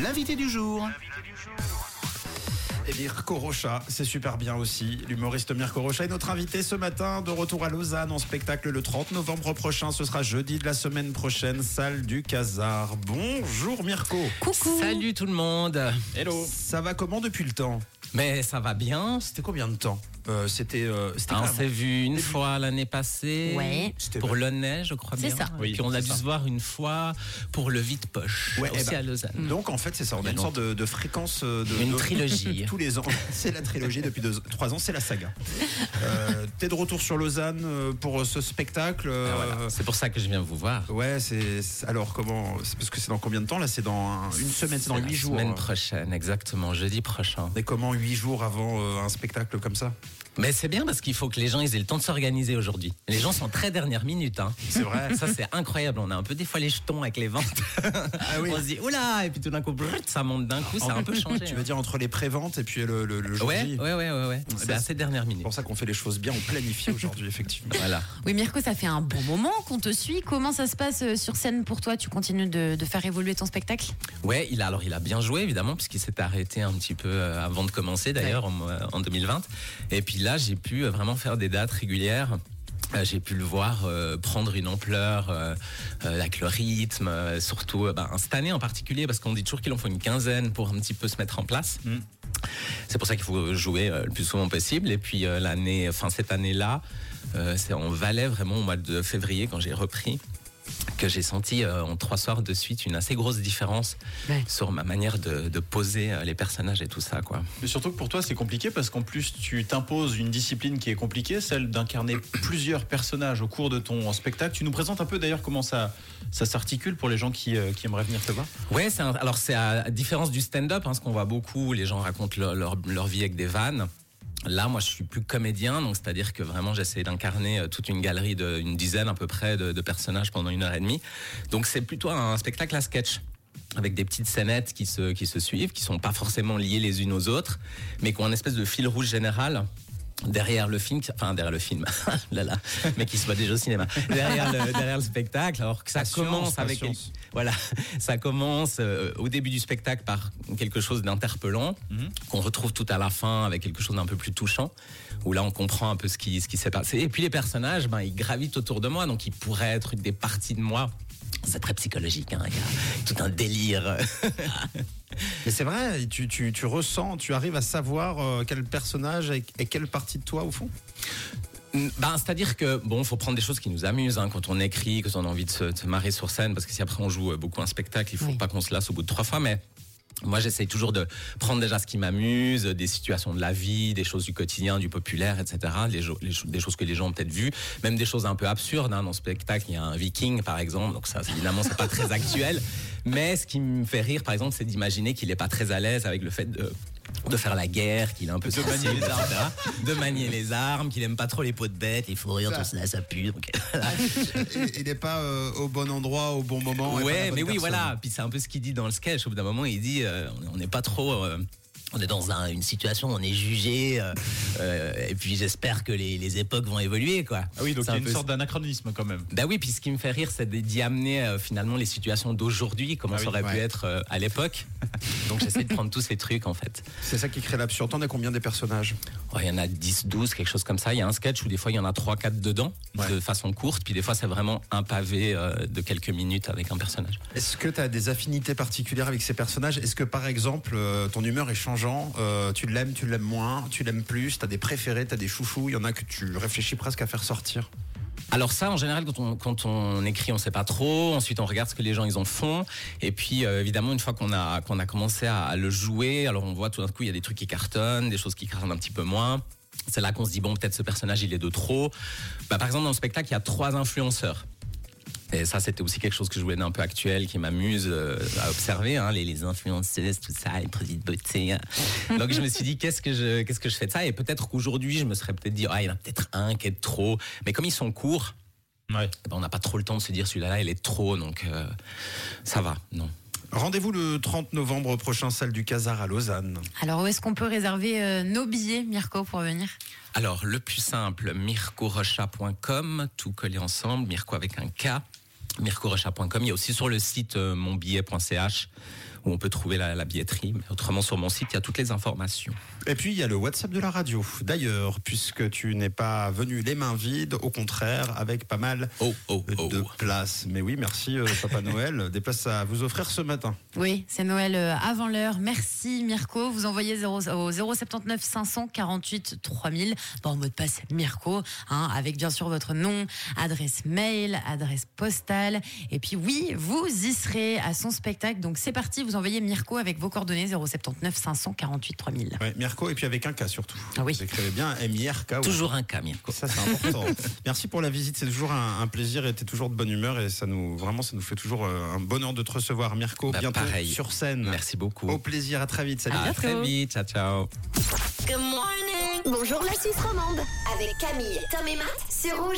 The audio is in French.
L'invité du jour. Et Mirko Rocha, c'est super bien aussi. L'humoriste Mirko Rocha est notre invité ce matin, de retour à Lausanne en spectacle le 30 novembre prochain. Ce sera jeudi de la semaine prochaine, salle du Casar. Bonjour Mirko. Coucou. Salut tout le monde. Hello. Ça va comment depuis le temps? Mais ça va bien. C'était combien de temps? Euh, C'était. euh, Ah, on s'est vu une fois l'année passée. Ouais. Pour nez, je crois C'est bien. ça. Et puis on a dû ça. se voir une fois pour le vide poche. Ouais, aussi eh ben, à Lausanne. Donc en fait c'est ça, on a une sorte de, de fréquence euh, de Une de- trilogie. tous les ans. C'est la trilogie depuis deux, trois ans, c'est la saga. Euh, T'es de retour sur Lausanne pour ce spectacle. Ah, voilà. C'est pour ça que je viens vous voir. Ouais, c'est alors comment Parce que c'est dans combien de temps là? C'est dans un- une semaine, c'est dans huit jours. Semaine prochaine, exactement, jeudi prochain. Et comment huit jours avant euh, un spectacle comme ça? Mais c'est bien parce qu'il faut que les gens ils aient le temps de s'organiser aujourd'hui. Les gens sont très dernière minute. Hein. C'est vrai. Ça c'est incroyable. On a un peu des fois les jetons avec les ventes. Ah oui. On se dit oula et puis tout d'un coup ça monte d'un coup. Ça a un peu changé. Tu hein. veux dire entre les préventes et puis le, le, le jour Ouais, J ouais, ouais, ouais, ouais. C'est assez dernière C'est minute. pour ça qu'on fait les choses bien, on planifie aujourd'hui effectivement. Voilà. Oui, Mirko, ça fait un bon moment qu'on te suit. Comment ça se passe euh, sur scène pour toi? Tu continues de, de faire évoluer ton spectacle? Ouais, il a alors il a bien joué évidemment puisqu'il s'est arrêté un petit peu euh, avant de commencer d'ailleurs en, euh, en 2020. Et puis là, j'ai pu euh, vraiment faire des dates régulières. Euh, J'ai pu le voir euh, prendre une ampleur euh, euh, avec le rythme, surtout ben, cette année en particulier parce qu'on dit toujours qu'il en faut une quinzaine pour un petit peu se mettre en place. Mm. C'est pour ça qu'il faut jouer le plus souvent possible. Et puis l'année, enfin cette année-là, c'est en Valais vraiment au mois de février quand j'ai repris que j'ai senti euh, en trois soirs de suite une assez grosse différence Ouais. sur ma manière de, de poser euh, les personnages et tout ça quoi. Mais surtout que pour toi, c'est compliqué parce qu'en plus, tu t'imposes une discipline qui est compliquée, celle d'incarner plusieurs personnages au cours de ton spectacle. Tu nous présentes un peu d'ailleurs comment ça, ça s'articule pour les gens qui, euh, qui aimeraient venir te voir? Ouais, c'est un- alors c'est à, à différence du stand-up, hein, ce qu'on voit beaucoup, les gens racontent leur, leur, leur vie avec des vannes. Là, moi, je suis plus comédien, donc c'est-à-dire que vraiment, j'essaie d'incarner euh, toute une galerie de une dizaine à peu près de, de personnages pendant une heure et demie. Donc, c'est plutôt un spectacle à sketch avec des petites scénettes qui se qui se suivent, qui sont pas forcément liées les unes aux autres, mais qui ont un espèce de fil rouge général derrière le film, enfin derrière le film, là là, mais qui se voit déjà au cinéma, derrière le, derrière le spectacle, alors que ça Patience, commence avec, patience. voilà, ça commence euh, au début du spectacle par quelque chose d'interpellant, qu'on retrouve tout à la fin avec quelque chose d'un peu plus touchant, où là on comprend un peu ce qui, ce qui s'est passé. Et puis les personnages, ben, ils gravitent autour de moi, donc ils pourraient être des parties de moi. C'est très psychologique, hein, il y a tout un délire. Mais c'est vrai, tu, tu, tu ressens, tu arrives à savoir euh, quel personnage et, et quelle partie de toi au fond? Ben, c'est-à-dire que bon, faut prendre des choses qui nous amusent hein, quand on écrit, quand on a envie de se, de se marrer sur scène, parce que si après on joue euh, beaucoup un spectacle, il faut Oui. pas qu'on se lasse au bout de trois fois, mais moi, j'essaye toujours de prendre déjà ce qui m'amuse, des situations de la vie, des choses du quotidien, du populaire, etc. Des choses que les gens ont peut-être vues, même des choses un peu absurdes. Hein. Dans le spectacle, il y a un viking, par exemple. Donc ça, évidemment, c'est pas très actuel. Mais ce qui me fait rire, par exemple, c'est d'imaginer qu'il est pas très à l'aise avec le fait de de faire la guerre, qu'il est un peu de manier les armes, de manier les armes, qu'il aime pas trop les peaux de bête, il faut rire, tout ça, ça pue. donc, voilà. Il n'est pas euh, au bon endroit, au bon moment. Ouais, mais oui, personne. voilà. Puis c'est un peu ce qu'il dit dans le sketch. Au bout d'un moment, il dit euh, on n'est pas trop. euh, on est dans un- une situation, on est jugé, euh, euh, et puis j'espère que les, les époques vont évoluer, quoi. Ah oui, donc C'est il y a un une peu sorte d'anachronisme quand même. bah oui, puis ce qui me fait rire, c'est d'y amener euh, finalement les situations d'aujourd'hui, comment Ah ça aurait pu être à l'époque. Donc j'essaie de prendre tous ces trucs en fait. C'est ça qui crée l'absurde. T'en as combien des personnages? Il y en a 10, 12, quelque chose comme ça. Il y a un sketch où des fois il y en a 3, 4 dedans, Ouais. de façon courte, puis des fois c'est vraiment un pavé de quelques minutes avec un personnage. Est-ce que tu as des affinités particulières avec ces personnages? Est-ce que par exemple, ton humeur est Euh, Tu l'aimes, tu l'aimes moins, tu l'aimes plus Tu as des préférés, tu as des chouchous Il y en a que tu réfléchis presque à faire sortir Alors ça, en général, quand on, quand on écrit, on sait pas trop. Ensuite, on regarde ce que les gens ils en font. Et puis, euh, évidemment, une fois qu'on a qu'on a commencé à, à le jouer, alors on voit tout d'un coup, il y a des trucs qui cartonnent, des choses qui cartonnent un petit peu moins. C'est là qu'on se dit bon, peut-être ce personnage il est de trop. Bah, par exemple, dans le spectacle, il y a trois influenceurs. Et ça, c'était aussi quelque chose que je voulais d'un peu actuel, qui m'amuse euh, à observer, hein, les, les influenceuses, tout ça, les produits de beauté. hein. Donc je me suis dit, qu'est-ce que je, qu'est-ce que je fais de ça? Et peut-être qu'aujourd'hui, je me serais peut-être dit, ah, il y en a peut-être un qui est de trop. Mais comme ils sont courts, Ouais. eh ben, on n'a pas trop le temps de se dire celui-là, il est trop, donc euh, ça va, non. Rendez-vous le 30 novembre prochain, salle du Casar à Lausanne. Alors, où est-ce qu'on peut réserver euh, nos billets, Mirko, pour venir? Alors, le plus simple, mircorocha.com, tout collé ensemble, Mirko avec un K. mircorocha.com. Il y a aussi sur le site euh, monbillet.ch où on peut trouver la, la billetterie. Mais autrement, sur mon site, il y a toutes les informations. Et puis il y a le WhatsApp de la radio. D'ailleurs, puisque tu n'es pas venu les mains vides, au contraire, avec pas mal Oh, oh, oh. de places. Mais oui, merci euh, Papa Noël. Des places à vous offrir ce matin. Oui, c'est Noël euh, avant l'heure. Merci Mirko. Vous envoyez 0, au 079 548 3000 en mot de passe Mirko, hein, avec bien sûr votre nom, adresse mail, adresse postale. Et puis oui, vous y serez à son spectacle. Donc c'est parti, vous envoyez Mirko avec vos coordonnées 079 548 3000. Ouais, Mirko, et puis avec un K surtout. Ah oui. Vous écrivez bien M-I-R-K. oui. Toujours un cas, Mirko. Ça, c'est important. Merci pour la visite. C'est toujours un, un plaisir et tu es toujours de bonne humeur. Et ça nous, vraiment, ça nous fait toujours euh, un bonheur de te recevoir. Mirko, Bah, bientôt pareil. sur scène. Merci beaucoup. Au plaisir. À très vite. Salut. À très vite. Ciao, ciao. Bonjour la Suisse romande avec Camille, Tom et Matt sur Rouge.